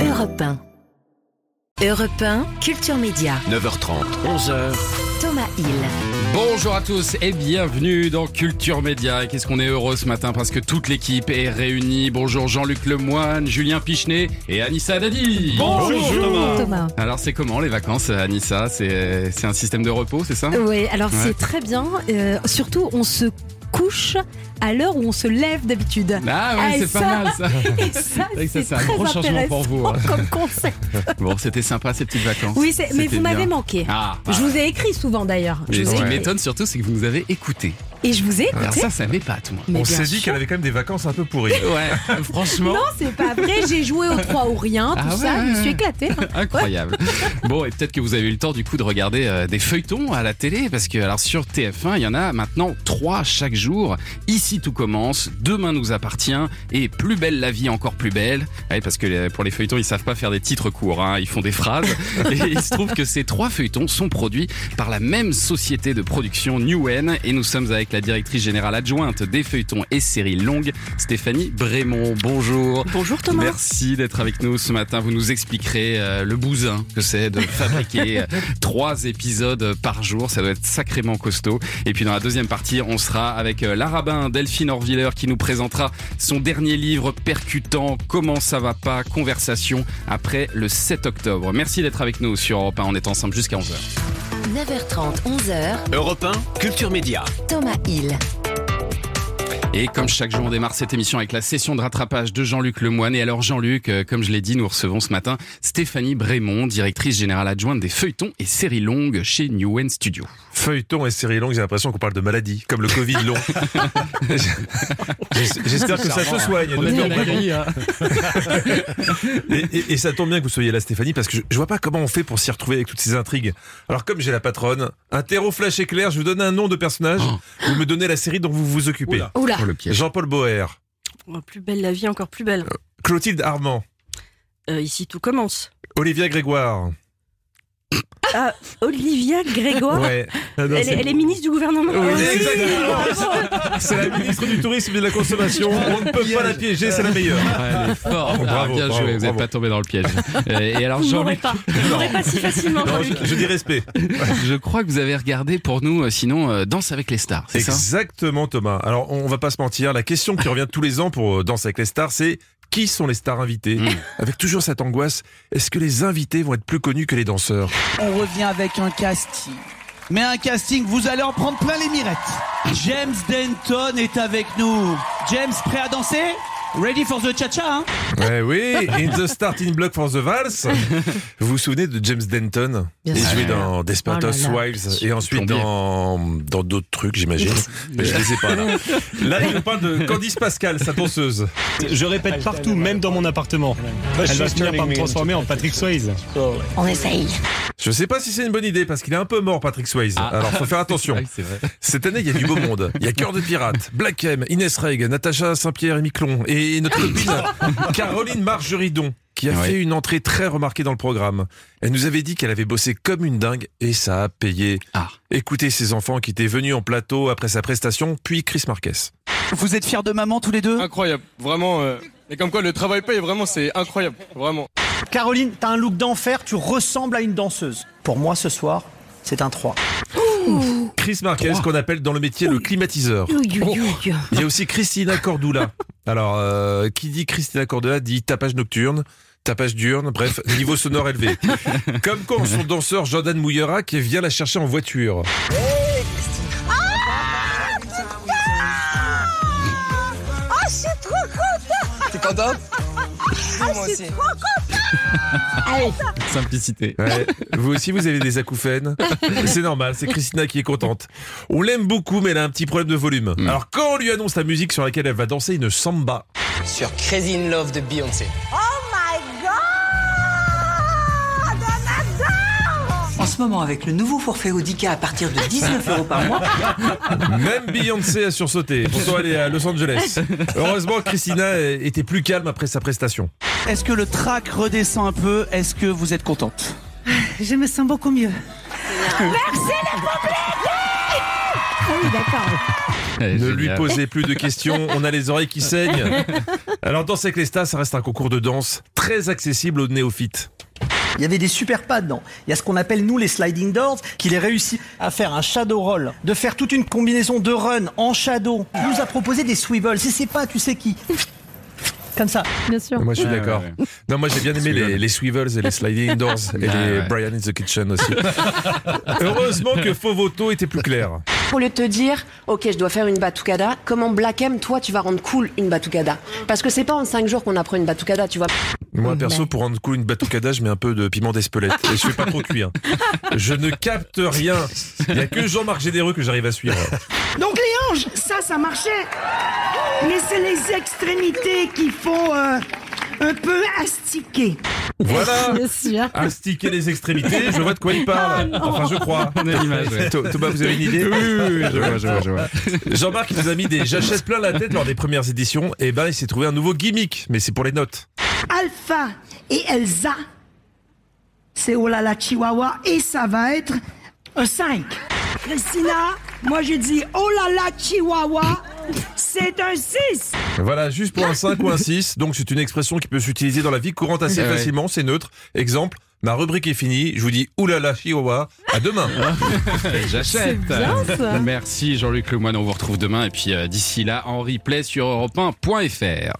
Europe 1. Europe 1, Culture Média. 9h30, 11h. Thomas Hill. Bonjour à tous et bienvenue dans Culture Média. Et qu'est-ce qu'on est heureux ce matin parce que toute l'équipe est réunie. Bonjour Jean-Luc Lemoine, Julien Pichenet et Anissa Dadi. Bonjour Thomas. Alors c'est comment les vacances Anissa? C'est c'est un système de repos, c'est ça? Oui, alors Ouais. c'est très bien. Euh, surtout, on se couche à l'heure où on se lève d'habitude. Ah oui, Ah, c'est pas ça- mal ça. Et ça, ça, c'est un très gros changement pour vous, hein. comme concept. Bon, c'était sympa ces petites vacances. Oui, mais vous m'avez manqué. Ah, Je vous ai écrit souvent d'ailleurs. Ce qui m'étonne surtout, c'est que vous nous avez écoutés. Et je vous ai Alors écouté. ça, ça m'épate moi. Mais On s'est dit qu'elle avait quand même des vacances un peu pourries. Ouais, franchement. Non, c'est pas vrai. J'ai joué au 3 ou rien, tout Ah ça. ouais, Je me suis éclatée. Incroyable. Bon, et peut-être que vous avez eu le temps du coup de regarder euh, des feuilletons à la télé, parce que alors sur TF1, il y en a maintenant trois chaque jour. Ici tout commence, demain nous appartient, et plus belle la vie, encore plus belle. Ouais, parce que euh, pour les feuilletons, ils savent pas faire des titres courts, hein, ils font des phrases. et il se trouve que ces trois feuilletons sont produits par la même société de production Newen, et nous sommes avec la directrice générale adjointe des feuilletons et séries longues, Stéphanie Brémond. Bonjour. Bonjour Thomas. Merci d'être avec nous ce matin. Vous nous expliquerez euh, le bousin que c'est de fabriquer euh, trois épisodes par jour. Ça doit être sacrément costaud. Et puis dans la deuxième partie, on sera avec euh, l'arabin Delphine Orviller qui nous présentera son dernier livre percutant Comment ça va pas Conversation après le 7 octobre. Merci d'être avec nous sur Europe 1. On est ensemble jusqu'à 11h. 9h30, 11h. Europe 1, Culture Média. Thomas Hill. Et comme chaque jour, on démarre cette émission avec la session de rattrapage de Jean-Luc Lemoine. Et alors Jean-Luc, euh, comme je l'ai dit, nous recevons ce matin Stéphanie Brémont, directrice générale adjointe des feuilletons et séries longues chez Newen Studio. Feuilleton et séries longues, j'ai l'impression qu'on parle de maladie, comme le Covid long. J'es- J'espère que ça se soigne. Brémond. Et, et- et ça tombe bien que vous soyez là, Stéphanie, parce que je, je vois pas comment on fait pour s'y retrouver avec toutes ces intrigues. Alors, comme j'ai la patronne, un terreau flash éclair, je vous donne un nom de personnage, vous me donnez la série dont vous vous occupez. Oh. Jean-Paul Boer, Oh, plus belle la vie, encore plus belle. Clotilde Armand, Euh, ici, tout commence. Olivia Grégoire. Ah, Olivia Grégoire Ouais. Ah non, elle, est, elle est ministre du gouvernement. Oui, Ah oui, exactement. C'est la ministre du Tourisme et de la Consommation. On ne peut pas la piéger, c'est la meilleure. Ouais, elle est forte. Bravo, Ah, bravo, bien bravo, joué, vous n'êtes pas tombé dans le piège. Euh, Et alors Vous pas. Vous pas si facilement. Non, je, je dis respect. je crois que vous avez regardé pour nous, euh, sinon, euh, Danse avec les stars, ça? Exactement, Thomas. Alors, on va pas se mentir. La question qui revient tous les ans pour euh, Danse avec les stars, c'est qui sont les stars invitées Mm. Avec toujours cette angoisse, est-ce que les invités vont être plus connus que les danseurs? On revient avec un casting. Mais un casting, vous allez en prendre plein les mirettes. James Denton est avec nous. James, prêt à danser? Ready for the cha-cha hein Ouais, oui, in the starting block for the vals. Vous vous souvenez de James Denton Bien Il jouait dans Desperate Oh. Housewives et ensuite Plombier. dans dans d'autres trucs, j'imagine. Mais je les ai pas là. Là, il nous parle de Candice Pascal, sa danseuse. Je répète partout, même dans mon appartement. Elle va finir par me transformer en Patrick Swayze. On essaye. Je sais pas si c'est une bonne idée parce qu'il est un peu mort, Patrick Swayze. Ah. Alors, faut faire attention. Cette année, il y a du beau monde. Il y a Cœur de Pirate, Black M, Inès Reg, Natacha Saint-Pierre et Miquelon et notre copine Caroline Margeridon qui a Ouais. fait une entrée très remarquée dans le programme. Elle nous avait dit qu'elle avait bossé comme une dingue et ça a payé. Ah. Écoutez ses enfants qui étaient venus en plateau après sa prestation, puis Chris Marquez. Vous êtes fiers de maman tous les deux? Incroyable, vraiment. euh, Et comme quoi le travail paye, vraiment c'est incroyable, vraiment. Caroline, t'as un look d'enfer, tu ressembles à une danseuse. Pour moi, ce soir, c'est un 3. Chris Marquez, qu'on appelle dans le métier le climatiseur. Il y a aussi Christina Cordula. Alors, euh, qui dit Christina Cordula dit tapage nocturne, tapage diurne, bref, niveau sonore élevé. Comme quand son danseur Jordan Mouillerac vient la chercher en voiture. T'es contente Moi aussi. Simplicité. Ouais. Vous aussi, vous avez des acouphènes. C'est normal, c'est Christina qui est contente. On l'aime beaucoup, mais elle a un petit problème de volume. Alors, quand on lui annonce la musique sur laquelle elle va danser une samba, Sur Crazy in Love de Beyoncé. En ce moment, avec le nouveau forfait Audica à partir de 19 euros par mois, même Beyoncé a sursauté. Pourtant, elle est à Los Angeles. Heureusement, Christina était plus calme après sa prestation. Est-ce que le track redescend un peu? Est-ce que vous êtes contente? Je me sens beaucoup mieux. Ah oui, d'accord. Elle Ne lui posez plus de questions, on a les oreilles qui saignent. Alors Danse avec les stars, ça reste un concours de danse très accessible aux néophytes. Il y avait des super pas dedans. Il y a ce qu'on appelle nous les sliding doors, qu'il ait réussi à faire un shadow roll, de faire toute une combinaison de run en shadow. Il nous a proposé des swivels. C'est c'est pas, tu sais qui. Comme ça. Bien sûr. Moi je suis Ouais, d'accord. ouais, ouais. Non, moi j'ai bien aimé les, les swivels et les sliding doors et Ah, les ouais. Brian in the Kitchen aussi. Heureusement que Fovoto était plus clair. Au lieu de te dire, ok, je dois faire une batucada, comment Black M, toi, tu vas rendre cool une batucada Parce que c'est pas en 5 jours qu'on apprend une batucada, tu vois. Moi perso, pour rendre cool une batucada, je mets un peu de piment d'Espelette et je fais pas trop cuire. Je ne capte rien. Il y a que Jean-Marc Généreux que j'arrive à suivre. Donc les hanches, ça, ça marchait. Mais c'est les extrémités qui font euh, un peu astiquer. Voilà. Astiquer les extrémités, je vois de quoi il parle. Enfin, je crois. On a l'image, ouais. Tho- Thomas, vous avez une idée Oui, oui, oui, je vois, je vois, je vois. Jean-Marc il nous a mis des j'achète plein la tête lors des premières éditions. Et ben, il s'est trouvé un nouveau gimmick, mais c'est pour les notes. Alpha et Elsa, c'est oh là là Chihuahua et ça va être un 5. Christina, moi je dis oh là là Chihuahua, c'est un 6. Voilà, juste pour un 5 ou un 6. Donc, c'est une expression qui peut s'utiliser dans la vie courante assez Ouais. facilement. C'est neutre. Exemple. Ma rubrique est finie. Je vous dis oulala, chihuahua. À demain. J'achète. C'est bien, ça. Merci Jean-Luc Lemoyne, on vous retrouve demain et puis euh, d'ici là en replay sur europe1.fr.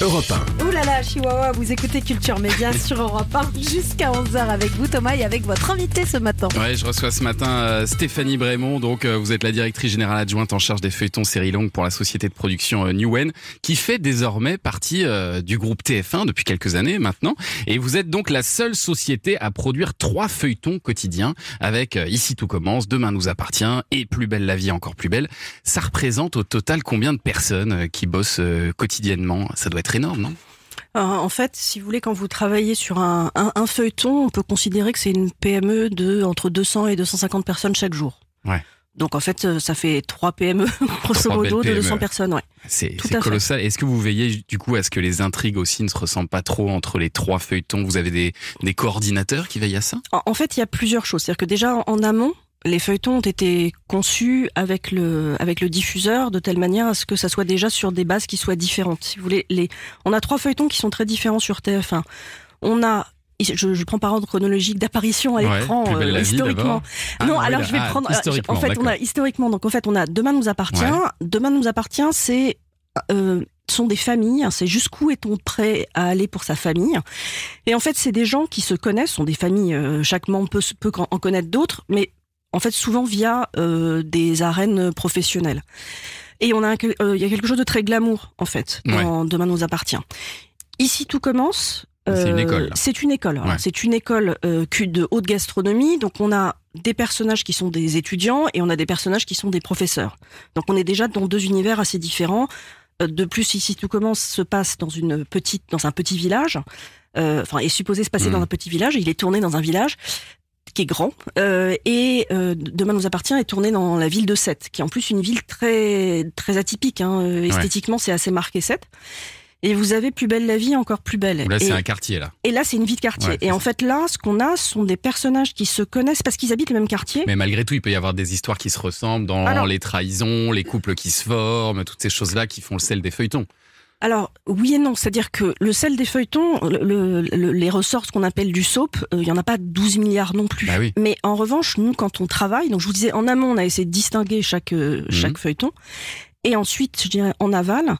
Europe 1. Ouh là là, Chihuahua, vous écoutez Culture Média sur Europe 1 jusqu'à 11h avec vous Thomas et avec votre invité ce matin. Ouais, je reçois ce matin euh, Stéphanie Brémond, donc euh, vous êtes la directrice générale adjointe en charge des feuilletons séries longues pour la société de production euh, Newen, qui fait désormais partie euh, du groupe TF1 depuis quelques années maintenant, et vous êtes donc la seule société à produire trois feuilletons quotidiens avec Ici tout commence, Demain nous appartient et Plus belle la vie encore plus belle. Ça représente au total combien de personnes qui bossent quotidiennement? Ça doit être énorme, non? Euh, en fait, si vous voulez, quand vous travaillez sur un, un- un feuilleton, on peut considérer que c'est une PME de entre 200 et 250 personnes chaque jour. Ouais. Donc en fait, euh, ça fait trois PME, grosso modo, de PME. 200 personnes. Ouais. C'est colossal. Est-ce que vous veillez du coup à ce que les intrigues aussi ne se ressemblent pas trop entre les trois feuilletons? Vous avez des, des coordinateurs qui veillent à ça? En, en fait, il y a plusieurs choses. C'est-à-dire que déjà en, en amont, les feuilletons ont été conçus avec le avec le diffuseur de telle manière à ce que ça soit déjà sur des bases qui soient différentes. Si vous voulez, les on a trois feuilletons qui sont très différents sur TF1. On a je, je prends par ordre chronologique d'apparition à l'écran euh, historiquement. Ah non, alors là- je vais ah, prendre. euh, en fait, on a historiquement. Donc en fait, on a Demain nous appartient. Ouais. Demain nous appartient, c'est euh, sont des familles. hein, C'est jusqu'où est-on prêt à aller pour sa famille Et en fait, c'est des gens qui se connaissent, sont des familles. euh, chaque membre peut, peut en connaître d'autres, mais en fait souvent via euh, des arènes professionnelles. Et on a un- euh, il y a quelque chose de très glamour en fait dans Demain nous appartient. Ici tout commence. C'est une euh, école. C'est une école. Ouais. C'est une école de haute gastronomie. Donc on a des personnages qui sont des étudiants et on a des personnages qui sont des professeurs. Donc on est déjà dans deux univers assez différents. De plus, ici tout commence se passe dans une petite, dans un petit village. Euh, Enfin, est supposé se passer Mhm. dans un petit village. Il est tourné dans un village qui est grand. Euh, et euh, Demain nous appartient est tourné dans la ville de Sète, qui est en plus une ville très très atypique. Hein. Euh, Esthétiquement, c'est assez marqué Sète. Et vous avez Plus belle la vie, encore plus belle. Là, c'est un quartier, là. et là, c'est une vie de quartier. Ouais, et en fait, là, ce qu'on a, sont des personnages qui se connaissent parce qu'ils habitent le même quartier. Mais malgré tout, il peut y avoir des histoires qui se ressemblent dans Alors- les trahisons, les couples qui se forment, toutes ces choses-là qui font le sel des feuilletons. Alors, oui et non. C'est-à-dire que le sel des feuilletons, le- le- les ressorts, ce qu'on appelle du soap, euh, il y en a pas 12 milliards non plus. Bah oui. Mais en revanche, nous, quand on travaille, donc je vous disais, en amont, on a essayé de distinguer chaque, euh, chaque feuilleton. Et ensuite, je dirais, en aval,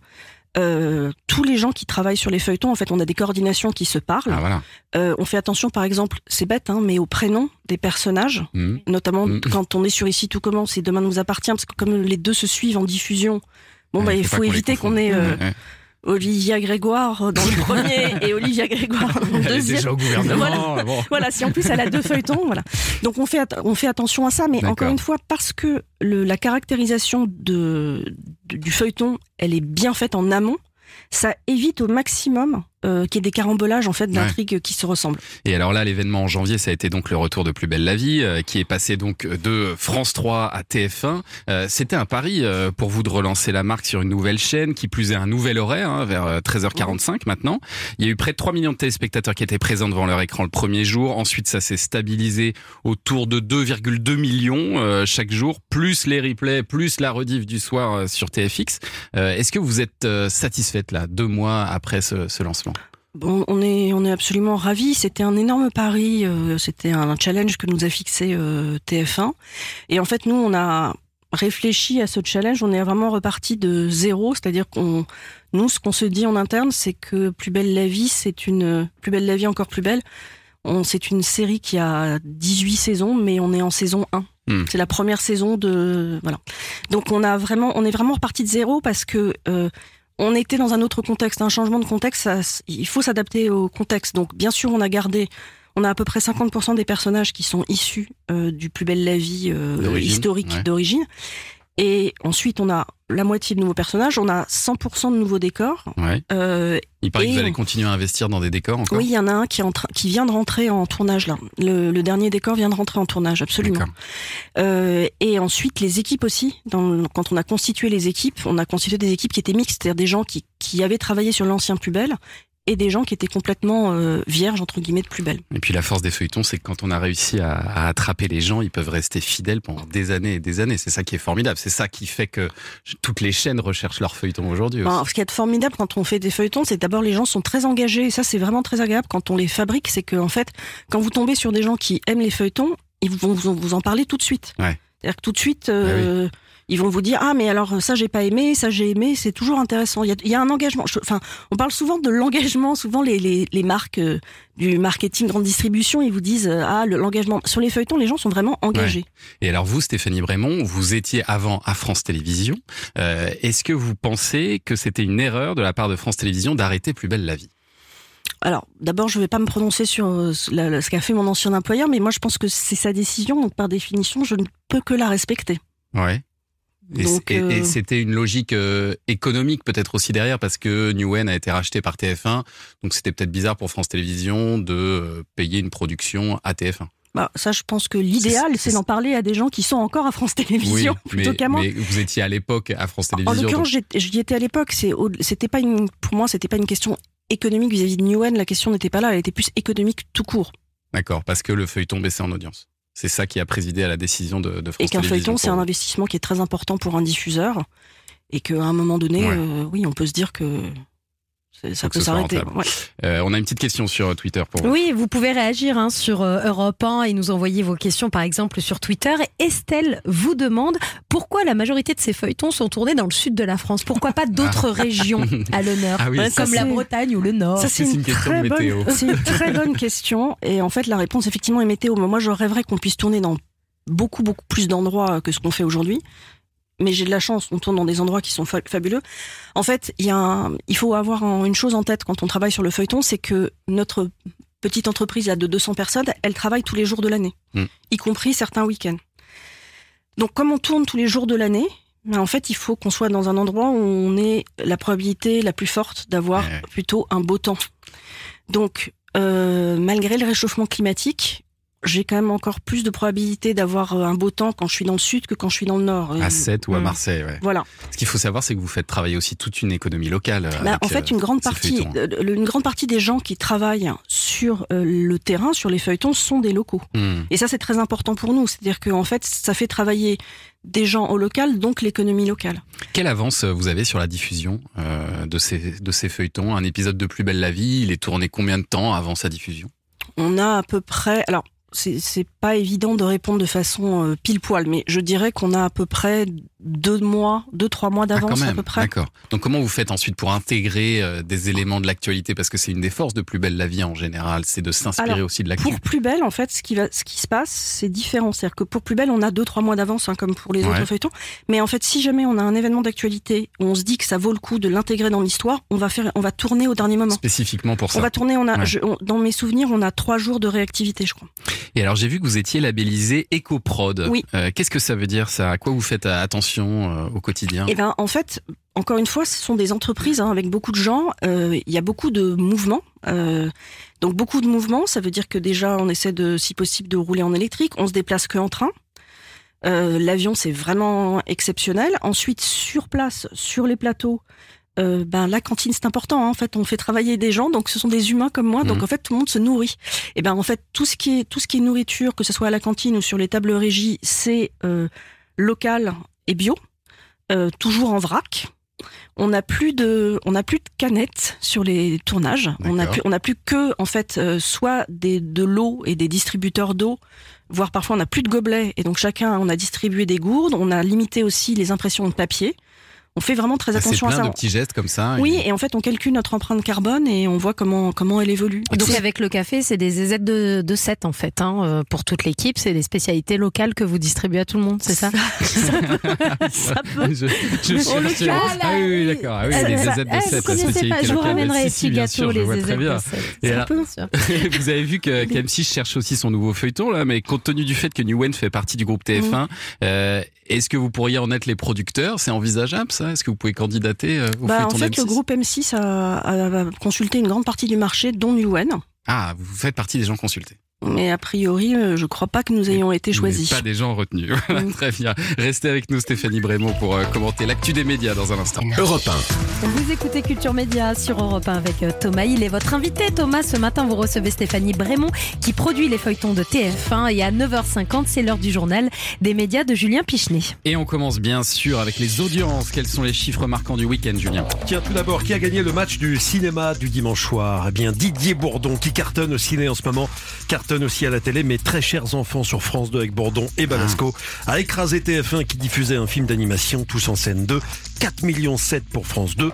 euh, tous les gens qui travaillent sur les feuilletons, en fait, on a des coordinations qui se parlent. Ah, voilà. Euh, on fait attention, par exemple, c'est bête, hein, mais au prénom des personnages, Mhm. notamment Mhm. quand on est sur ici tout commence et demain nous appartient, parce que comme les deux se suivent en diffusion, bon Ouais, bah il faut éviter qu'on ait euh, Ouais, ouais. Olivia Grégoire dans le premier et Olivia Grégoire dans le Elle est deuxième. déjà au gouvernement, Voilà. bon. Voilà, si en plus elle a deux feuilletons, voilà. Donc on fait on fait attention à ça, mais encore une fois parce que le, la caractérisation de, de- du feuilleton, elle est bien faite en amont, ça évite au maximum euh, qu'il y ait des carambolages en fait d'intrigues qui se ressemblent. Et alors là, l'événement en janvier, ça a été donc le retour de Plus belle la vie, euh, qui est passé donc de France 3 à TF1. Euh, C'était un pari euh, pour vous de relancer la marque sur une nouvelle chaîne, qui plus est un nouvel horaire, hein, vers euh, 13h45 maintenant. Il y a eu près de 3 millions de téléspectateurs qui étaient présents devant leur écran le premier jour. Ensuite, ça s'est stabilisé autour de 2,2 millions euh, chaque jour, plus les replays, plus la rediff du soir euh, sur TFX. Euh, Est-ce que vous êtes euh, satisfaite là, deux mois après ce, ce lancement? Bon, on est on est absolument ravis. C'était un énorme pari. euh, C'était un challenge que nous a fixé euh, TF1. Et en fait, nous, on a réfléchi à ce challenge. On est vraiment reparti de zéro, c'est-à-dire qu'on nous, ce qu'on se dit en interne, c'est que Plus belle la vie, c'est une Plus belle la vie encore plus belle. On, c'est une série qui a 18 saisons, mais on est en saison 1. Hmm. C'est la première saison de voilà. Donc on a vraiment, on est vraiment reparti de zéro parce que euh, on était dans un autre contexte, un changement de contexte. Ça, il faut s'adapter au contexte. Donc bien sûr, on a gardé, on a à peu près 50% des personnages qui sont issus euh, du plus belle la vie euh, historique ouais. d'origine. Et ensuite, on a la moitié de nouveaux personnages, on a 100% de nouveaux décors. Ouais. Euh, Il paraît que vous allez on- continuer à investir dans des décors encore oui, il y en a un qui, est en train- qui vient de rentrer en tournage là. Le, le dernier décor vient de rentrer en tournage, absolument. Euh, et ensuite, les équipes aussi. Dans, quand on a constitué les équipes, on a constitué des équipes qui étaient mixtes, c'est-à-dire des gens qui, qui avaient travaillé sur l'ancien plus belle et des gens qui étaient complètement euh, vierges entre guillemets de plus belle. Et puis la force des feuilletons, c'est que quand on a réussi à, à attraper les gens, ils peuvent rester fidèles pendant des années et des années. C'est ça qui est formidable. C'est ça qui fait que toutes les chaînes recherchent leurs feuilletons aujourd'hui. Ben, ce qui est formidable quand on fait des feuilletons, c'est d'abord les gens sont très engagés et ça c'est vraiment très agréable quand on les fabrique. C'est que en fait, quand vous tombez sur des gens qui aiment les feuilletons, ils vont vous en, vous en parler tout de suite. Ouais. C'est-à-dire que tout de suite, euh, ils vont vous dire ah mais alors ça j'ai pas aimé, ça j'ai aimé. C'est toujours intéressant. Il y a, il y a un engagement. Je- Enfin, on parle souvent de l'engagement. Souvent les, les, les marques euh, du marketing grande distribution, ils vous disent euh, ah le- l'engagement. Sur les feuilletons, les gens sont vraiment engagés. Et alors vous, Stéphanie Brémond, vous étiez avant à France Télévisions. Euh, Est-ce que vous pensez que c'était une erreur de la part de France Télévisions d'arrêter Plus belle la vie? Alors, d'abord, je ne vais pas me prononcer sur ce qu'a fait mon ancien employeur, mais moi, je pense que c'est sa décision, donc par définition, je ne peux que la respecter. Ouais. Et, euh, c'était une logique euh, économique peut-être aussi derrière parce que Newen a été racheté par TF1, donc c'était peut-être bizarre pour France Télévisions de euh, payer une production à TF1. Bah, ça, je pense que l'idéal, C'est- d'en parler à des gens qui sont encore à France Télévisions plutôt qu'à moi. mais vous étiez à l'époque à France En Télévisions. l'occurrence, donc- j'étais- j'y étais à l'époque. C'était pas une, pour moi, c'était pas une question économique vis-à-vis de Newen. La question n'était pas là. Elle était plus économique tout court. D'accord, parce que le feuilleton baissait en audience. C'est ça qui a présidé à la décision de, de France Et qu'un feuilleton, c'est un investissement qui est très important pour un diffuseur. Et qu'à un moment donné, Ouais. euh, oui, on peut se dire que ça peut s'arrêter. Ouais. Euh, on a une petite question sur Twitter pour vous. Oui, vous pouvez réagir hein, sur euh, Europe 1 et nous envoyer vos questions par exemple sur Twitter. Estelle vous demande pourquoi la majorité de ces feuilletons sont tournés dans le sud de la France. Pourquoi pas d'autres régions à l'honneur, Ah oui, hein, comme la Bretagne ou le Nord Ça, c'est une, très bonne, c'est une très bonne question. Et en fait, la réponse, effectivement, est météo. Mais Moi, je rêverais qu'on puisse tourner dans beaucoup, beaucoup plus d'endroits que ce qu'on fait aujourd'hui. Mais j'ai de la chance, on tourne dans des endroits qui sont fa- fabuleux. En fait, il y a un- il faut avoir un- une chose en tête quand on travaille sur le feuilleton, c'est que notre petite entreprise là, de 200 personnes, elle travaille tous les jours de l'année, Mm. y compris certains week-ends. Donc, comme on tourne tous les jours de l'année, ben, en fait, il faut qu'on soit dans un endroit où on ait la probabilité la plus forte d'avoir Ouais. plutôt un beau temps. Donc, euh, malgré le réchauffement climatique, j'ai quand même encore plus de probabilité d'avoir euh, un beau temps quand je suis dans le sud que quand je suis dans le nord. À Euh, 7 ou à mm. Marseille, ouais. Voilà. Ce qu'il faut savoir, c'est que vous faites travailler aussi toute une économie locale. Bah, en fait, euh, une grande partie, le- une grande partie des gens qui travaillent sur euh, le terrain, sur les feuilletons, sont des locaux. Hmm. Et ça, c'est très important pour nous. C'est-à-dire qu'en fait, ça fait travailler des gens au local, donc l'économie locale. Quelle avance vous avez sur la diffusion euh, de, ces, de ces feuilletons? Un épisode de Plus belle la vie, il est tourné combien de temps avant sa diffusion? On a à peu près, alors c'est pas évident de répondre de façon euh, pile poil, mais je dirais qu'on a à peu près deux mois, deux trois mois Ah, d'avance à peu près. D'accord. Donc comment vous faites ensuite pour intégrer euh, des éléments de l'actualité? Parce que c'est une des forces de Plus belle la vie en général, c'est de s'inspirer aussi de l'actu. Pour Plus Belle, en fait, ce qui, va, ce qui se passe, c'est différent. C'est-à-dire que pour Plus Belle, on a deux, trois mois d'avance, hein, comme pour les Ouais. autres feuilletons. Mais en fait, si jamais on a un événement d'actualité où on se dit que ça vaut le coup de l'intégrer dans l'histoire, on va faire, on va tourner au dernier moment. Spécifiquement pour ça. On va tourner, on a, Ouais. je- on- dans mes souvenirs, on a trois jours de réactivité, je crois. Et alors j'ai vu que vous étiez labellisé EcoProd. Oui. Euh, Qu'est-ce que ça veut dire ça? À quoi vous faites euh, attention euh, au quotidien? Eh ben, en fait, encore une fois, ce sont des entreprises hein, avec beaucoup de gens. Euh, Il y a beaucoup de mouvements. Euh, donc beaucoup de mouvements, ça veut dire que déjà on essaie de, si possible, de rouler en électrique. On se déplace que en train. Euh, L'avion, c'est vraiment exceptionnel. Ensuite, sur place, sur les plateaux, euh, ben la cantine c'est important. hein. En fait, on fait travailler des gens, donc ce sont des humains comme moi. Donc Mhm. en fait, tout le monde se nourrit. Et ben en fait, tout ce qui est tout ce qui est nourriture, que ce soit à la cantine ou sur les tables régies, c'est euh, local et bio, euh, toujours en vrac. On n'a plus de, on n'a plus de canettes sur les tournages. On n'a plus, on n'a plus que en fait euh, soit des de l'eau et des distributeurs d'eau, voire parfois on n'a plus de gobelets et donc chacun on a distribué des gourdes. On a limité aussi les impressions de papier. On fait vraiment très Ah, C'est attention à ça. de petits gestes comme ça. Oui, et en fait, on calcule notre empreinte carbone et on voit comment comment elle évolue. Donc avec le café, c'est des ZZ de, de 7 en fait, hein, euh, pour toute l'équipe. C'est des spécialités locales que vous distribuez à tout le monde, c'est ça? Ça peut. Je, je Oh, le cherchais- cal, Ah oui, oui, d'accord. Ah oui, les ça- de eh, vous 7, la connaissez pas, je vous ramènerai Si, je les vois ZZ très bien. de 7. Et Ça alors, peut, ça. vous avez vu que qu'M6 cherche aussi son nouveau feuilleton là, mais compte tenu du fait que Newen fait partie du groupe TF1, euh, est-ce que vous pourriez en être les producteurs? C'est envisageable ça? Est-ce que vous pouvez candidater euh, au Bah, en fait, d'M6 le groupe M6 a, a consulté une grande partie du marché, dont Newen. Ah, vous faites partie des gens consultés. Mais a priori, euh, je crois pas que nous ayons été choisis. Pas des gens retenus. Voilà, Très bien. Restez avec nous, Stéphanie Brémont, pour euh, commenter l'actu des médias dans un instant. Europe Vous écoutez Culture Média sur Europe 1 avec euh, Thomas. Il est votre invité. Thomas, ce matin, vous recevez Stéphanie Brémont qui produit les feuilletons de TF1. Et à 9h50, c'est l'heure du journal des médias de Julien Pichenet. Et on commence bien sûr avec les audiences. Quels sont les chiffres marquants du week-end, Julien? Tiens, tout d'abord, qui a gagné le match du cinéma du dimanche soir? Eh bien, Didier Bourdon, qui cartonne au ciné en ce moment, cartonne aussi à la télé, mais très chers enfants sur France 2 avec Bourdon et Balasco, a écrasé TF1 qui diffusait un film d'animation, Tous en scène 2, 4 millions 7 pour France 2,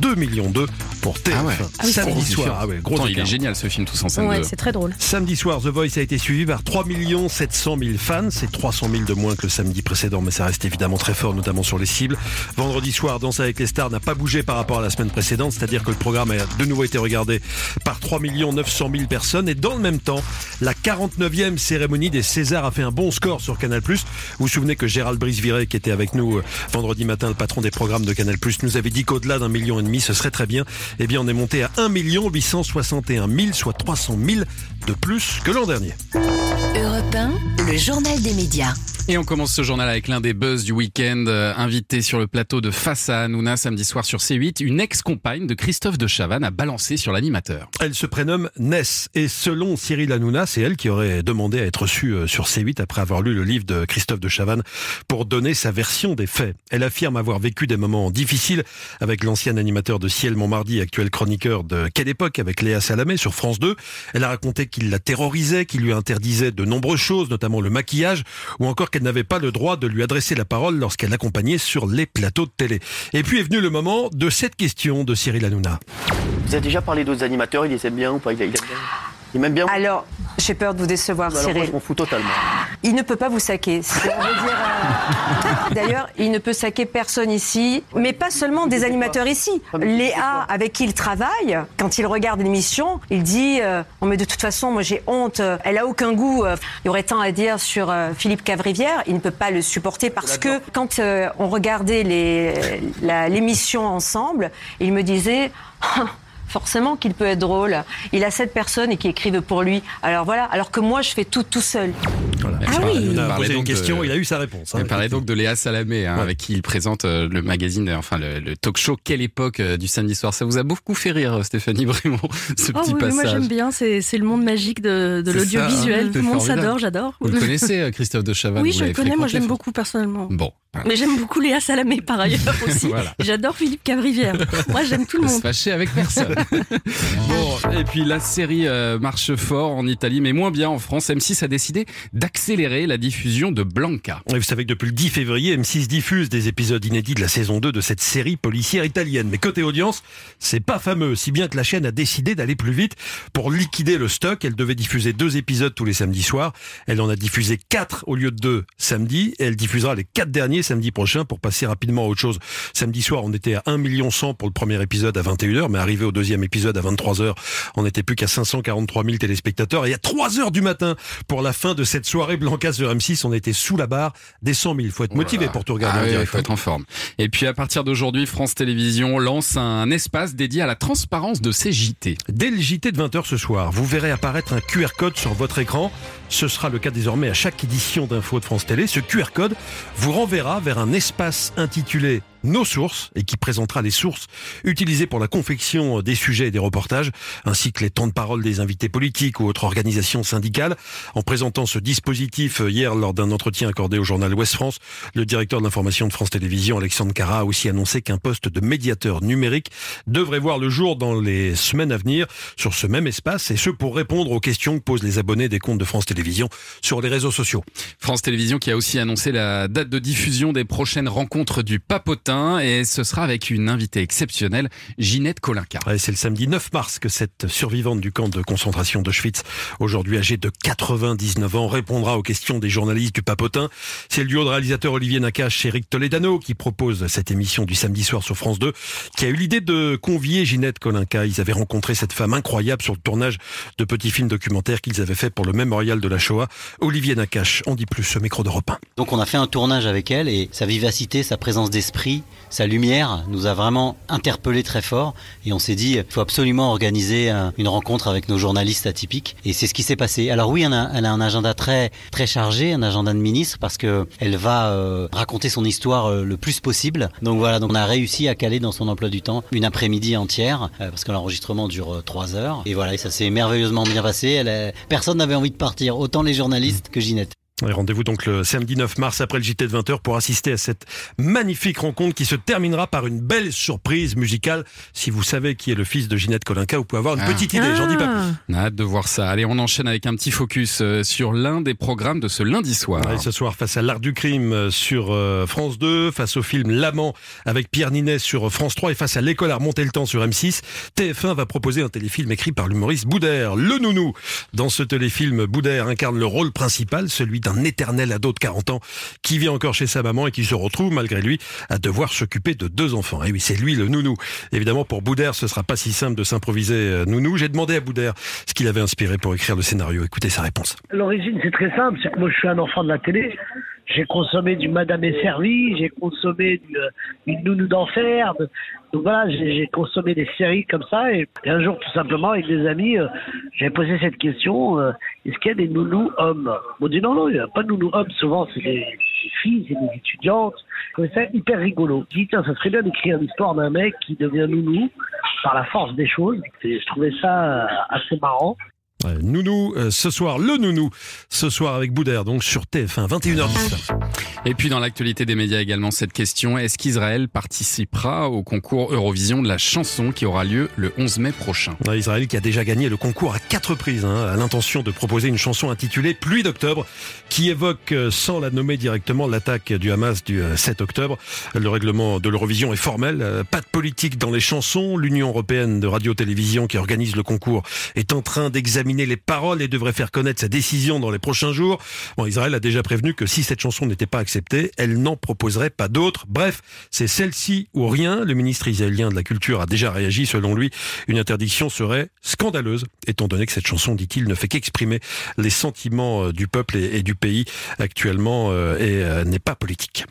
2 millions 2 pour TF1. Ah ouais. Ah oui, Samedi soir, ah ouais, gros il est génial ce film Tous en scène Ouais, 2. c'est très drôle. Samedi soir, The Voice a été suivi par 3 700 000 fans. C'est 300 000 de moins que le samedi précédent, mais ça reste évidemment très fort, notamment sur les cibles. Vendredi soir, Danse avec les stars n'a pas bougé par rapport à la semaine précédente, c'est-à-dire que le programme a de nouveau été regardé par 3 900 000 personnes. Et dans le même temps, la 49e cérémonie des Césars a fait un bon score sur Canal+. Vous vous souvenez que Gérald Brice-Viré, qui était avec nous euh, vendredi matin, le patron des programmes de Canal+, nous avait dit qu'au-delà d'un million et demi, ce serait très bien. Eh bien, on est monté à 1 861 000, soit 300 000 de plus que l'an dernier. Europe 1, le journal des médias. Et on commence ce journal avec l'un des buzz du week-end. Euh, invité sur le plateau de Face à Hanouna samedi soir sur C8, une ex-compagne de Christophe de Chavannes a balancé sur l'animateur. Elle se prénomme Ness et selon Cyril Hanouna, c'est elle qui aurait demandé à être reçue euh, sur C8 après avoir lu le livre de Christophe de Chavannes pour donner sa version des faits. Elle affirme avoir vécu des moments difficiles avec l'ancien animateur de Ciel Montmardi, actuel chroniqueur de Quelle époque avec Léa Salamé sur France 2. Elle a raconté qu'il la terrorisait, qu'il lui interdisait de nombreuses choses, notamment le maquillage, ou encore qu'elle n'avait pas le droit de lui adresser la parole lorsqu'elle l'accompagnait sur les plateaux de télé. Et puis est venu le moment de cette question de Cyril Hanouna. Vous avez déjà parlé d'autres animateurs, il les aime bien ou pas il, il aime bien Il bien Alors, j'ai peur de vous décevoir, Alors moi, Cyril. je m'en fous totalement. Il ne peut pas vous saquer. Euh, D'ailleurs, il ne peut saquer personne ici, mais pas seulement des animateurs ici. Léa, avec qui il travaille, quand il regarde l'émission, il dit euh, Oh, mais de toute façon, moi j'ai honte, euh, elle a aucun goût. euh. Il y aurait tant à dire sur euh, Philippe Cavrivière, il ne peut pas le supporter parce que quand on regardait l'émission ensemble, il me disait Ah, Forcément qu'il peut être drôle. Il a sept personnes et qui écrivent pour lui. Alors voilà. Alors que moi, je fais tout tout seul. Ah parlait- oui. On a parlait posé une donc de- question, il a eu sa réponse. hein. Elle parlait donc de Léa Salamé, hein, avec qui il présente euh, le magazine, euh, enfin le, le talk show Quelle époque euh, du samedi soir. Ça vous a beaucoup fait rire, Stéphanie Brémont, ce Oh petit oui, mais moi passage. j'aime bien, c'est c'est le monde magique de, de l'audiovisuel. ça, hein. Tout le monde s'adore, j'adore. Vous le connaissez, Christophe de Chavannes Oui, je le connais, moi j'aime beaucoup personnellement. Bon. Mais j'aime beaucoup Léa Salamé par ailleurs aussi. Voilà. J'adore Philippe Cavrivière. Moi j'aime tout le Faut se monde. fâcher avec personne. bon, et puis la série euh, marche fort en Italie, mais moins bien en France. M6 a décidé d'accélérer la diffusion de Blanca. Et vous savez que depuis le 10 février, M6 diffuse des épisodes inédits de la saison 2 de cette série policière italienne. Mais côté audience, c'est pas fameux, si bien que la chaîne a décidé d'aller plus vite pour liquider le stock. Elle devait diffuser deux épisodes tous les samedis soirs. Elle en a diffusé quatre au lieu de deux samedis. Et elle diffusera les quatre derniers samedi prochain pour passer rapidement à autre chose. Samedi soir, on était à 1 million 100 pour le premier épisode à 21h, mais arrivé au deuxième épisode à 23h, on n'était plus qu'à 543 000 téléspectateurs. Et à 3 heures du matin, pour la fin de cette soirée Blancas sur M6, on était sous la barre des 100 000. Faut être motivé pour tout regarder Ah en oui, direct. il faut être en forme. Et puis à partir d'aujourd'hui, France Télévisions lance un espace dédié à la transparence de ses JT. Dès le JT de 20h ce soir, vous verrez apparaître un QR code sur votre écran. Ce sera le cas désormais à chaque édition d'info de France Télé. Ce QR code vous renverra vers un espace intitulé nos sources et qui présentera les sources utilisées pour la confection des sujets et des reportages, ainsi que les temps de parole des invités politiques ou autres organisations syndicales. En présentant ce dispositif hier lors d'un entretien accordé au journal Ouest France, le directeur de l'information de France Télévisions, Alexandre Cara, a aussi annoncé qu'un poste de médiateur numérique devrait voir le jour dans les semaines à venir sur ce même espace et ce pour répondre aux questions que posent les abonnés des comptes de France Télévisions sur les réseaux sociaux. France Télévisions qui a aussi annoncé la date de diffusion des prochaines rencontres du Papotin et ce sera avec une invitée exceptionnelle, Ginette Colinca. Ouais, c'est le samedi 9 mars que cette survivante du camp de concentration d'Auschwitz, aujourd'hui âgée de 99 ans, répondra aux questions des journalistes du Papotin. C'est le duo de réalisateurs Olivier Nakache et Eric Toledano qui propose cette émission du samedi soir sur France 2, qui a eu l'idée de convier Ginette Colinca. Ils avaient rencontré cette femme incroyable sur le tournage de petits films documentaires qu'ils avaient fait pour le mémorial de la Shoah. Olivier Nakache en dit plus, ce micro de repas. Donc on a fait un tournage avec elle et sa vivacité, sa présence d'esprit, sa lumière nous a vraiment interpellé très fort et on s'est dit il faut absolument organiser un- une rencontre avec nos journalistes atypiques et c'est ce qui s'est passé. Alors oui, elle a, un agenda très chargé, un agenda de ministre parce que elle va euh, raconter son histoire euh, le plus possible. Donc voilà, donc on a réussi à caler dans son emploi du temps une après-midi entière euh, parce que l'enregistrement dure trois heures et voilà, et ça s'est merveilleusement bien passé. Personne n'avait envie de partir, autant les journalistes que Ginette. Rendez-vous donc le samedi 9 mars après le JT de 20h pour assister à cette magnifique rencontre qui se terminera par une belle surprise musicale. Si vous savez qui est le fils de Ginette Colinca, vous pouvez avoir une Ah. petite idée, j'en dis pas plus. On a hâte de voir ça. Allez, on enchaîne avec un petit focus euh, sur l'un des programmes de ce lundi soir. Ouais, ce soir, face à l'art du crime euh, sur euh, France 2, face au film L'amant avec Pierre Ninet sur France 3 et face à l'école à remonter le temps sur M6, TF1 va proposer un téléfilm écrit par l'humoriste Boudère, le nounou. Dans ce téléfilm, Boudère incarne le rôle principal, celui d'un éternel ado de 40 ans qui vit encore chez sa maman et qui se retrouve, malgré lui, à devoir s'occuper de deux enfants. Et oui, c'est lui le nounou. Évidemment, pour Boudère, ce sera pas si simple de s'improviser euh, nounou. J'ai demandé à Boudère ce qu'il avait inspiré pour écrire le scénario. Écoutez sa réponse. L'origine, c'est très simple. C'est que moi, je suis un enfant de la télé. J'ai consommé du Madame est servie, j'ai consommé du, euh, une nounou d'enfer. de- Donc voilà, j'ai consommé des séries comme ça. Et, et un jour, tout simplement, avec des amis, euh, j'ai posé cette question euh, est-ce qu'il y a des nounous hommes On dit non, non, il n'y a pas de nounous hommes. Souvent, c'est des, filles, c'est des étudiantes. Je ça hyper rigolo. Je dis tiens, ça serait bien d'écrire l'histoire d'un mec qui devient nounou par la force des choses. Je trouvais ça euh, assez marrant. Euh, nounou, euh, ce soir, le nounou, ce soir avec Boudère, donc sur TF1, 21h10. Et puis dans l'actualité des médias également cette question, est-ce qu'Israël participera au concours Eurovision de la chanson qui aura lieu le 11 mai prochain? Ouais, Israël qui a déjà gagné le concours à quatre reprises, hein, a l'intention de proposer une chanson intitulée Pluie d'octobre, qui évoque, euh, sans la nommer directement, l'attaque du Hamas du euh, 7 octobre. Le règlement de l'Eurovision est formel, euh, pas de politique dans les chansons. L'Union européenne de radio-télévision qui organise le concours est en train d'examiner les paroles et devrait faire connaître sa décision dans les prochains jours. Bon, Israël a déjà prévenu que si cette chanson n'était pas acceptée, elle n'en proposerait pas d'autres. Bref, c'est celle-ci ou rien. Le ministre israélien de la Culture a déjà réagi. Selon lui, une interdiction serait scandaleuse, étant donné que cette chanson, dit-il, ne fait qu'exprimer les sentiments euh, du peuple et, du pays actuellement euh, et euh, n'est pas politique.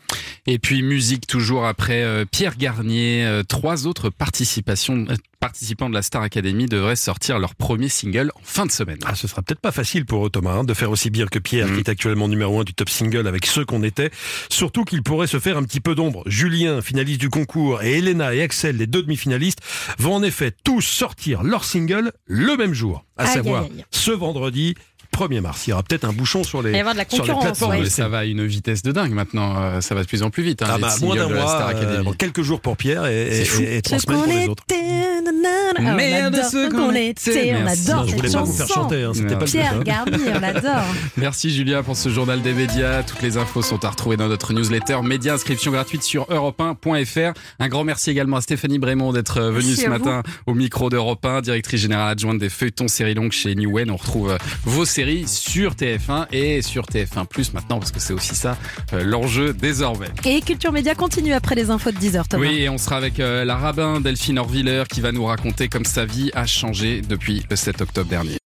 Et puis musique toujours après Pierre Garnier, trois autres participations participants de la Star Academy devraient sortir leur premier single en fin de semaine. Ah, ce sera peut-être pas facile pour eux, Thomas, hein, de faire aussi bien que Pierre, qui est actuellement numéro un du top single avec ceux qu'on était. Surtout qu'il pourrait se faire un petit peu d'ombre. Julien, finaliste du concours, et Elena et Axel, les deux demi-finalistes, vont en effet tous sortir leur single le même jour. À Aïe, savoir, aïe, aïe. ce vendredi, 1er mars. Il y aura peut-être un bouchon sur les, Il y avoir de la sur les concurrence, plateformes. ouais. Ça va à une vitesse de dingue maintenant, euh, ça va de plus en plus vite. Hein, Ah bah, moins d'un de mois, Star euh, bon, quelques jours pour Pierre et, et, fou. et trois semaines qu'on pour les autres. était, nanana, on Merde, adore ce qu'on était. était, on Merci. adore Je voulais cette pas vous faire chanson. chanter, hein, c'était pas Pierre hein. Garnier, on l'adore. Merci Julia pour ce journal des médias. Toutes les infos sont à retrouver dans notre newsletter média inscription gratuite sur europe1.fr. Un grand merci également à Stéphanie Brémond d'être venue Merci ce matin au micro d'Europe 1, directrice générale adjointe des feuilletons séries longues chez Newen. On retrouve euh, vos séries sur TF1 et sur TF1 Plus maintenant parce que c'est aussi ça euh, l'enjeu désormais. Et Culture Média continue après les infos de 10h, Thomas. Oui, et on sera avec euh, la rabbin Delphine Orviller qui va nous raconter comme sa vie a changé depuis le 7 octobre dernier.